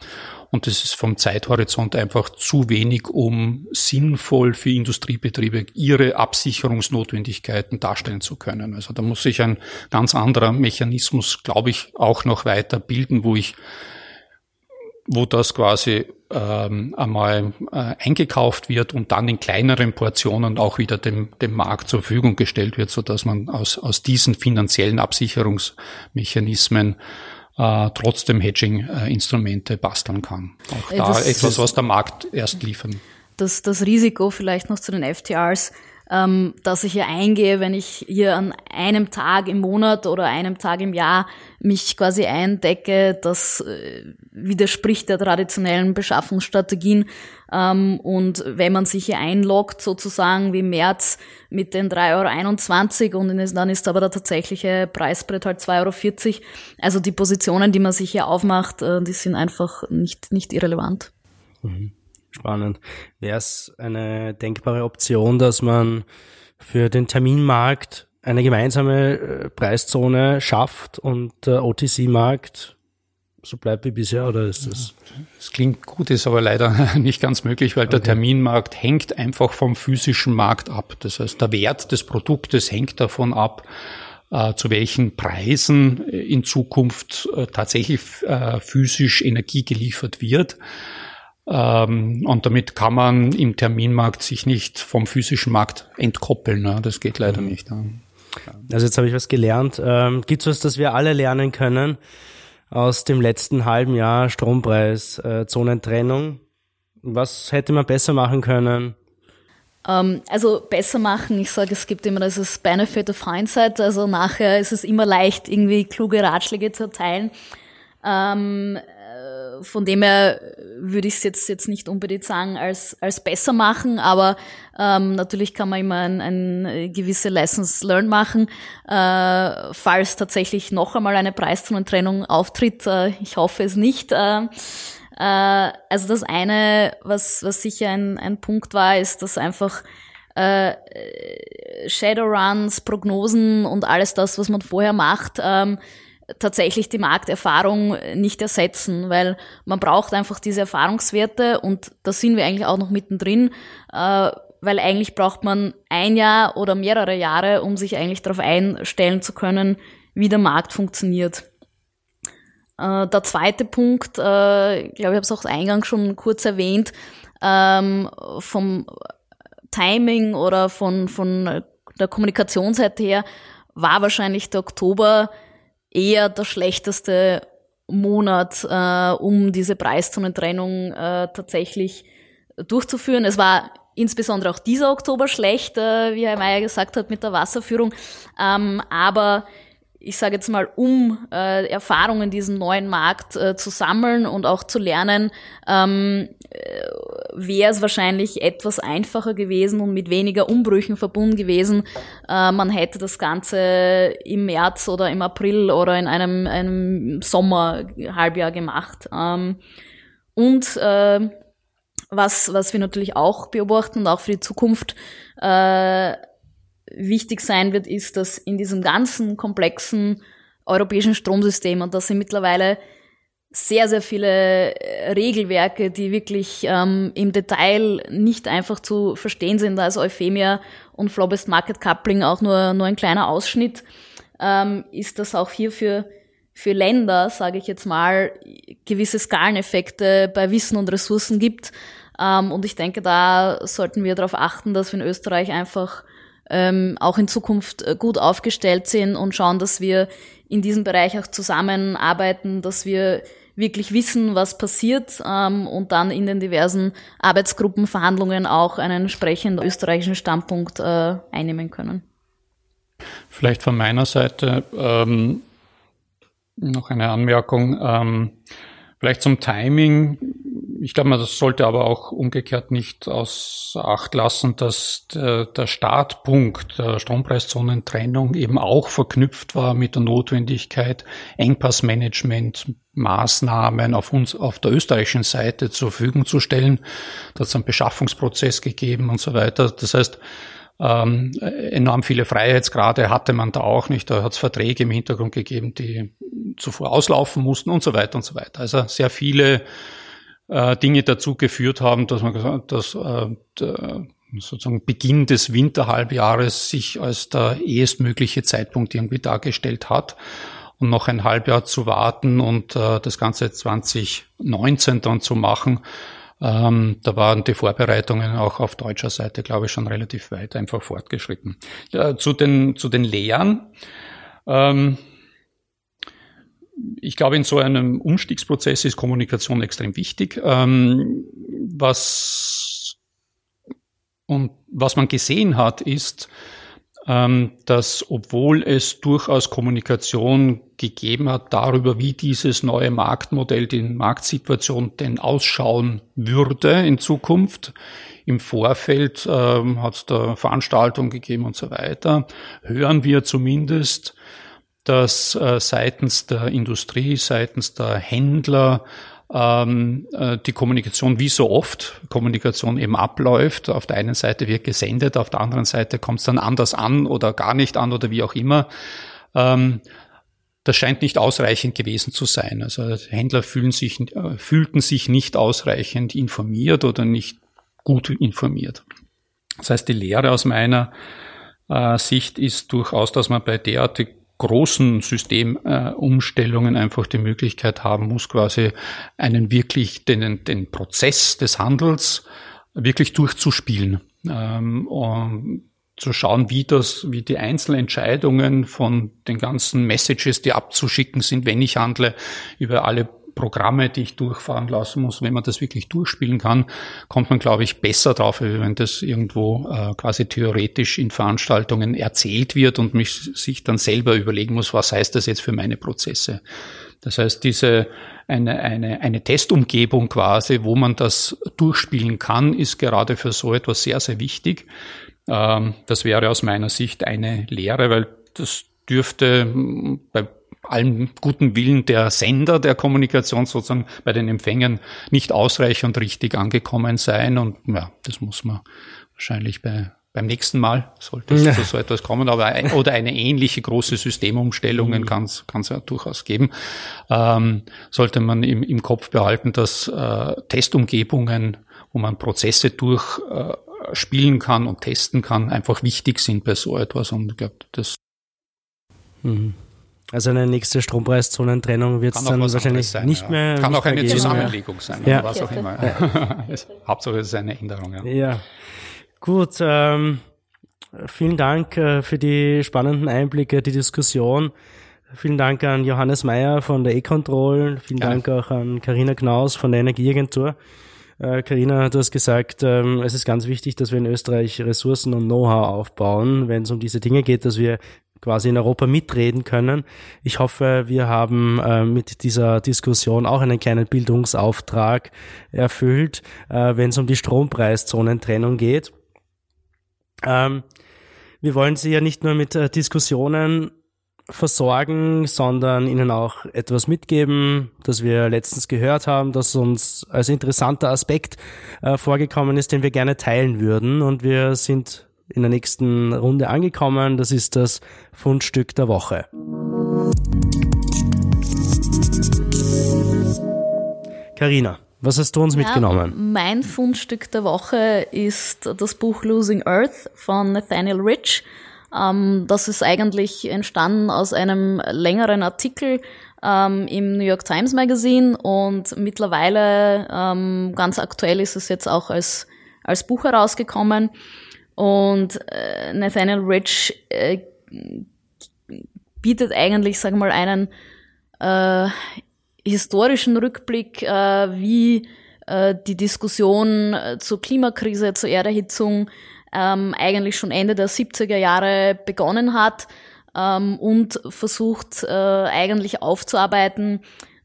Und das ist vom Zeithorizont einfach zu wenig, um sinnvoll für Industriebetriebe ihre Absicherungsnotwendigkeiten darstellen zu können. Also da muss sich ein ganz anderer Mechanismus, glaube ich, auch noch weiter bilden, wo ich wo das quasi ähm, einmal äh, eingekauft wird und dann in kleineren Portionen auch wieder dem, dem Markt zur Verfügung gestellt wird, so dass man aus, aus diesen finanziellen Absicherungsmechanismen äh, trotzdem Hedging-Instrumente basteln kann. Auch da das etwas, was der Markt erst liefern. Das, das Risiko vielleicht noch zu den FTRs, ähm, dass ich hier eingehe, wenn ich hier an einem Tag im Monat oder einem Tag im Jahr mich quasi eindecke, das äh, widerspricht der traditionellen Beschaffungsstrategien. Ähm, und wenn man sich hier einloggt, sozusagen wie im März mit den 3,21 Euro und dann ist aber der tatsächliche Preisbrett halt 2,40 Euro. Also die Positionen, die man sich hier aufmacht, äh, die sind einfach nicht, nicht irrelevant. Mhm. Spannend. Wäre es eine denkbare Option, dass man für den Terminmarkt eine gemeinsame äh, Preiszone schafft und der OTC-Markt so bleibt wie bisher oder ist das? Es klingt gut, ist aber leider nicht ganz möglich, weil okay. der Terminmarkt hängt einfach vom physischen Markt ab. Das heißt, der Wert des Produktes hängt davon ab, äh, zu welchen Preisen in Zukunft äh, tatsächlich äh, physisch Energie geliefert wird. Ähm, und damit kann man im Terminmarkt sich nicht vom physischen Markt entkoppeln. Ne? Das geht leider mhm. nicht. Ne? Also jetzt habe ich was gelernt. Ähm, Gibt es was, das wir alle lernen können aus dem letzten halben Jahr Strompreis, äh, Zonentrennung? Was hätte man besser machen können? Ähm, also besser machen, ich sage, es gibt immer das Benefit of Hindsight, also nachher ist es immer leicht, irgendwie kluge Ratschläge zu erteilen. Ähm, von dem her würde ich es jetzt, jetzt nicht unbedingt sagen als, als besser machen, aber ähm, natürlich kann man immer ein, ein gewisse Lessons learned machen, äh, falls tatsächlich noch einmal eine Preiszonentrennung auftritt. Äh, ich hoffe es nicht. Äh, äh, also das eine, was, was sicher ein, ein Punkt war, ist, dass einfach äh, Shadowruns, Prognosen und alles das, was man vorher macht, ähm, tatsächlich die Markterfahrung nicht ersetzen, weil man braucht einfach diese Erfahrungswerte und da sind wir eigentlich auch noch mittendrin, äh, weil eigentlich braucht man ein Jahr oder mehrere Jahre, um sich eigentlich darauf einstellen zu können, wie der Markt funktioniert. Äh, der zweite Punkt, äh, ich glaube, ich habe es auch eingangs schon kurz erwähnt, ähm, vom Timing oder von, von der Kommunikationsseite her war wahrscheinlich der Oktober eher der schlechteste Monat, äh, um diese Preiszonentrennung äh, tatsächlich durchzuführen. Es war insbesondere auch dieser Oktober schlecht, äh, wie Herr Mayer gesagt hat, mit der Wasserführung. Ähm, aber ich sage jetzt mal, um äh, Erfahrungen in diesem neuen Markt äh, zu sammeln und auch zu lernen, ähm, äh, wäre es wahrscheinlich etwas einfacher gewesen und mit weniger Umbrüchen verbunden gewesen. Äh, man hätte das Ganze im März oder im April oder in einem, einem Sommerhalbjahr gemacht. Ähm, und äh, was, was wir natürlich auch beobachten und auch für die Zukunft äh, wichtig sein wird, ist, dass in diesem ganzen komplexen europäischen Stromsystem, und das sind mittlerweile sehr, sehr viele äh, Regelwerke, die wirklich ähm, im Detail nicht einfach zu verstehen sind. Also Euphemia und Flow-Based Market Coupling auch nur, nur ein kleiner Ausschnitt, ähm, ist das auch hier für, für Länder, sage ich jetzt mal, gewisse Skaleneffekte bei Wissen und Ressourcen gibt. Ähm, und ich denke, da sollten wir darauf achten, dass wir in Österreich einfach ähm, auch in Zukunft äh, gut aufgestellt sind und schauen, dass wir in diesem Bereich auch zusammenarbeiten, dass wir wirklich wissen, was passiert ähm, und dann in den diversen Arbeitsgruppenverhandlungen auch einen entsprechenden österreichischen Standpunkt äh, einnehmen können. Vielleicht von meiner Seite ähm, noch eine Anmerkung. Ähm, vielleicht zum Timing ich glaube, man sollte aber auch umgekehrt nicht aus Acht lassen, dass der, Startpunkt der Strompreiszonentrennung eben auch verknüpft war mit der Notwendigkeit, Engpassmanagement Maßnahmen auf uns, auf der österreichischen Seite zur Verfügung zu stellen. Da hat es einen Beschaffungsprozess gegeben und so weiter. Das heißt, ähm, enorm viele Freiheitsgrade hatte man da auch nicht. Da hat es Verträge im Hintergrund gegeben, die zuvor auslaufen mussten und so weiter und so weiter. Also sehr viele äh, Dinge dazu geführt haben, dass man gesagt, dass äh, der, sozusagen Beginn des Winterhalbjahres sich als der ehestmögliche Zeitpunkt irgendwie dargestellt hat. Und noch ein Halbjahr zu warten und äh, das Ganze 2019 dann zu machen, ähm, da waren die Vorbereitungen auch auf deutscher Seite, glaube ich, schon relativ weit einfach fortgeschritten. Ja, zu den, zu den Lehren. Ähm, ich glaube, in so einem Umstiegsprozess ist Kommunikation extrem wichtig. Ähm, was, und was man gesehen hat, ist, ähm, dass obwohl es durchaus Kommunikation gegeben hat darüber, wie dieses neue Marktmodell, die Marktsituation denn ausschauen würde in Zukunft, im Vorfeld ähm, hat es da Veranstaltungen gegeben und so weiter, hören wir zumindest, dass äh, seitens der Industrie, seitens der Händler ähm, äh, die Kommunikation wie so oft Kommunikation eben abläuft. Auf der einen Seite wird gesendet, auf der anderen Seite kommt es dann anders an oder gar nicht an oder wie auch immer. Ähm, das scheint nicht ausreichend gewesen zu sein. Also Händler fühlen sich, äh, fühlten sich nicht ausreichend informiert oder nicht gut informiert. Das heißt, die Lehre aus meiner äh, Sicht ist durchaus, dass man bei derartig großen Systemumstellungen äh, einfach die Möglichkeit haben muss, quasi einen wirklich den, den Prozess des Handels wirklich durchzuspielen. Ähm, und zu schauen, wie das, wie die einzelnen Entscheidungen von den ganzen Messages, die abzuschicken sind, wenn ich handle, über alle Programme, die ich durchfahren lassen muss, wenn man das wirklich durchspielen kann, kommt man, glaube ich, besser drauf, wenn das irgendwo äh, quasi theoretisch in Veranstaltungen erzählt wird und mich sich dann selber überlegen muss, was heißt das jetzt für meine Prozesse. Das heißt, diese eine, eine, eine Testumgebung quasi, wo man das durchspielen kann, ist gerade für so etwas sehr, sehr wichtig. Ähm, das wäre aus meiner Sicht eine Lehre, weil das dürfte bei allem guten Willen der Sender der Kommunikation sozusagen bei den Empfängern nicht ausreichend richtig angekommen sein. Und ja, das muss man wahrscheinlich bei beim nächsten Mal sollte es ja. zu so etwas kommen, aber ein, oder eine ähnliche große Systemumstellungen mhm. kann es ja durchaus geben. Ähm, sollte man im, im Kopf behalten, dass äh, Testumgebungen, wo man Prozesse durchspielen äh, kann und testen kann, einfach wichtig sind bei so etwas. Und ich glaube, das mhm. Also eine nächste Strompreiszonentrennung wird es dann wahrscheinlich sein, nicht ja. mehr. Kann auch eine Zusammenlegung sein, ja. was auch immer. Ja. Hauptsache es ist eine Änderung. Ja, ja. gut. Ähm, vielen Dank äh, für die spannenden Einblicke, die Diskussion. Vielen Dank an Johannes Meyer von der E-Control. Vielen ja. Dank auch an Karina Knaus von der Energieagentur. Karina, äh, du hast gesagt, ähm, es ist ganz wichtig, dass wir in Österreich Ressourcen und Know-how aufbauen, wenn es um diese Dinge geht, dass wir quasi in Europa mitreden können. Ich hoffe, wir haben äh, mit dieser Diskussion auch einen kleinen Bildungsauftrag erfüllt, äh, wenn es um die Strompreiszonentrennung geht. Ähm, wir wollen Sie ja nicht nur mit äh, Diskussionen versorgen, sondern Ihnen auch etwas mitgeben, das wir letztens gehört haben, das uns als interessanter Aspekt äh, vorgekommen ist, den wir gerne teilen würden. Und wir sind in der nächsten Runde angekommen. Das ist das Fundstück der Woche. Karina, was hast du uns ja, mitgenommen? Mein Fundstück der Woche ist das Buch Losing Earth von Nathaniel Rich. Ähm, das ist eigentlich entstanden aus einem längeren Artikel ähm, im New York Times Magazine und mittlerweile ähm, ganz aktuell ist es jetzt auch als, als Buch herausgekommen. Und äh, Nathaniel Rich äh, bietet eigentlich, wir mal, einen äh, historischen Rückblick, äh, wie äh, die Diskussion äh, zur Klimakrise, zur Erderhitzung ähm, eigentlich schon Ende der 70er Jahre begonnen hat ähm, und versucht äh, eigentlich aufzuarbeiten,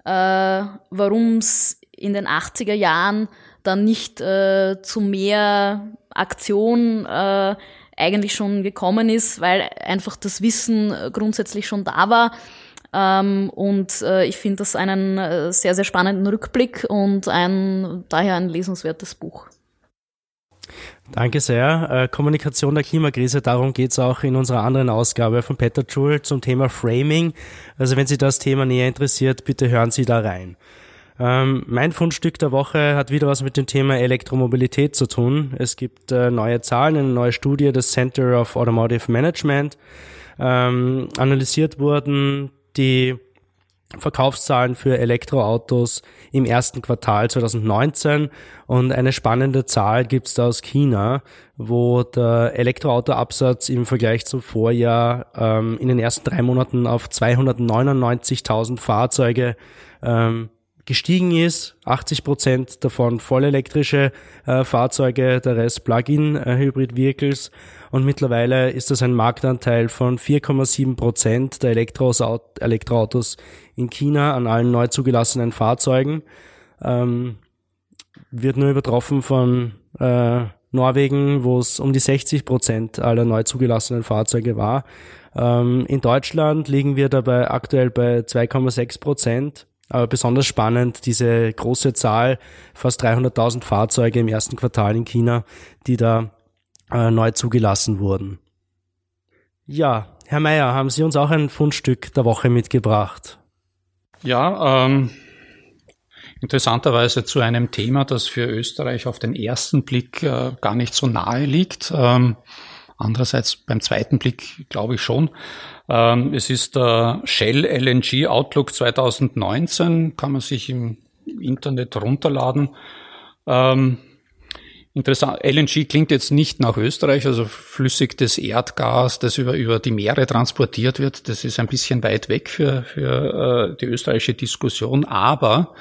äh, warum es in den 80er Jahren dann nicht äh, zu mehr Aktion äh, eigentlich schon gekommen ist, weil einfach das Wissen grundsätzlich schon da war. Ähm, und äh, ich finde das einen äh, sehr, sehr spannenden Rückblick und ein, daher ein lesenswertes Buch. Danke sehr. Äh, Kommunikation der Klimakrise, darum geht's auch in unserer anderen Ausgabe von Peter Joule zum Thema Framing. Also wenn Sie das Thema näher interessiert, bitte hören Sie da rein. Ähm, mein Fundstück der Woche hat wieder was mit dem Thema Elektromobilität zu tun. Es gibt äh, neue Zahlen, eine neue Studie des Center of Automotive Management. Ähm, analysiert wurden die Verkaufszahlen für Elektroautos im ersten Quartal 2019 und eine spannende Zahl gibt's da aus China, wo der Elektroautoabsatz im Vergleich zum Vorjahr ähm, in den ersten drei Monaten auf 299.000 Fahrzeuge ähm, gestiegen ist. 80 Prozent davon vollelektrische äh, Fahrzeuge, der Rest Plug-in-Hybrid-Vehicles. Äh, und mittlerweile ist das ein Marktanteil von 4,7 Prozent der Elektroautos in China an allen neu zugelassenen Fahrzeugen. Ähm, wird nur übertroffen von äh, Norwegen, wo es um die 60 Prozent aller neu zugelassenen Fahrzeuge war. Ähm, in Deutschland liegen wir dabei aktuell bei 2,6 Prozent Aber besonders spannend diese große Zahl, fast 300.000 Fahrzeuge im ersten Quartal in China, die da äh, neu zugelassen wurden. Ja, Herr Mayer, haben Sie uns auch ein Fundstück der Woche mitgebracht? Ja, ähm, interessanterweise zu einem Thema, das für Österreich auf den ersten Blick äh, gar nicht so nahe liegt. Ähm, andererseits beim zweiten Blick glaube ich schon. Ähm, es ist der Shell LNG Outlook 2019, kann man sich im Internet runterladen. Ähm, Interessant. LNG klingt jetzt nicht nach Österreich, also flüssiges Erdgas, das über, über die Meere transportiert wird. Das ist ein bisschen weit weg für, für äh, die österreichische Diskussion. Aber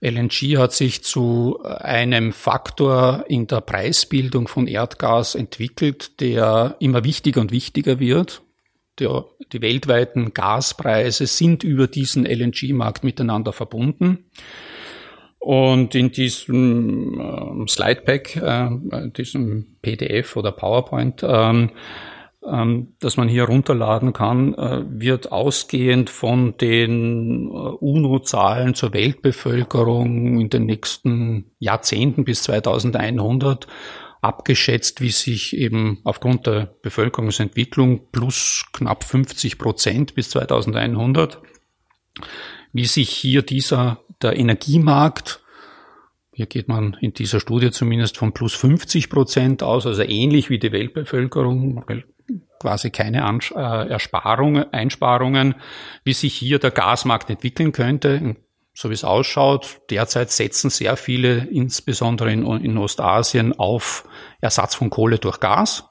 LNG hat sich zu einem Faktor in der Preisbildung von Erdgas entwickelt, der immer wichtiger und wichtiger wird. Der, die weltweiten Gaspreise sind über diesen LNG-Markt miteinander verbunden. Und in diesem äh, Slidepack, äh, diesem PDF oder PowerPoint, ähm, ähm, das man hier runterladen kann, äh, wird ausgehend von den äh, UNO-Zahlen zur Weltbevölkerung in den nächsten Jahrzehnten bis 2100 abgeschätzt, wie sich eben aufgrund der Bevölkerungsentwicklung plus knapp 50 Prozent bis 2100, wie sich hier dieser der Energiemarkt, hier geht man in dieser Studie zumindest von plus 50 Prozent aus, also ähnlich wie die Weltbevölkerung, quasi keine äh, Ersparungen, Einsparungen, wie sich hier der Gasmarkt entwickeln könnte. So wie es ausschaut, derzeit setzen sehr viele, insbesondere in, in Ostasien, auf Ersatz von Kohle durch Gas.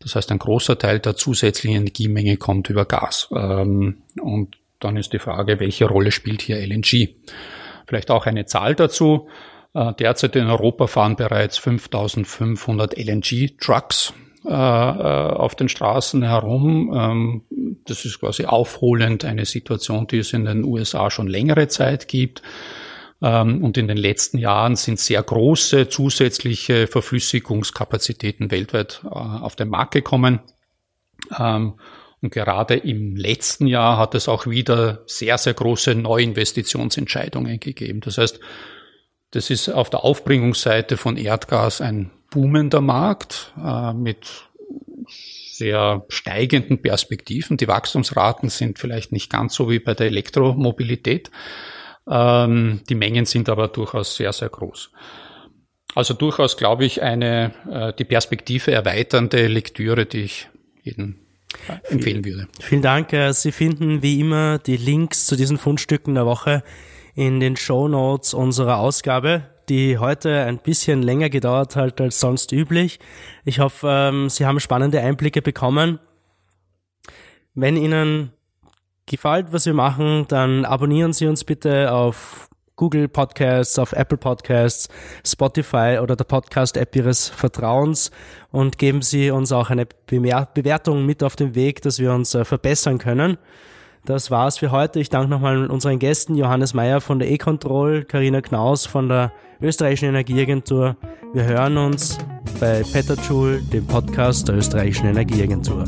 Das heißt, ein großer Teil der zusätzlichen Energiemenge kommt über Gas. Ähm, und dann ist die Frage, welche Rolle spielt hier LNG? Vielleicht auch eine Zahl dazu. Äh, derzeit in Europa fahren bereits 5500 LNG-Trucks äh, äh, auf den Straßen herum. Ähm, das ist quasi aufholend eine Situation, die es in den USA schon längere Zeit gibt. Ähm, und in den letzten Jahren sind sehr große zusätzliche Verflüssigungskapazitäten weltweit auf den Markt gekommen. Ähm, und gerade im letzten Jahr hat es auch wieder sehr, sehr große Neuinvestitionsentscheidungen gegeben. Das heißt, das ist auf der Aufbringungsseite von Erdgas ein boomender Markt äh, mit sehr steigenden Perspektiven. Die Wachstumsraten sind vielleicht nicht ganz so wie bei der Elektromobilität. Ähm, die Mengen sind aber durchaus sehr, sehr groß. Also durchaus, glaube ich, eine äh, die Perspektive erweiternde Lektüre, die ich jeden empfehlen würde. Vielen Dank. Äh, Sie finden wie immer die Links zu diesen Fundstücken der Woche in den Show Notes unserer Ausgabe, die heute ein bisschen länger gedauert hat als sonst üblich. Ich hoffe, ähm, Sie haben spannende Einblicke bekommen. Wenn Ihnen gefällt, was wir machen, dann abonnieren Sie uns bitte auf Google Podcasts, auf Apple Podcasts, Spotify oder der Podcast-App Ihres Vertrauens und geben Sie uns auch eine Bewertung mit auf den Weg, dass wir uns äh, verbessern können. Das war's für heute. Ich danke nochmal unseren Gästen Johannes Meyer von der E-Control, Karina Knaus von der österreichischen Energieagentur. Wir hören uns bei Petterjoule, dem Podcast der österreichischen Energieagentur.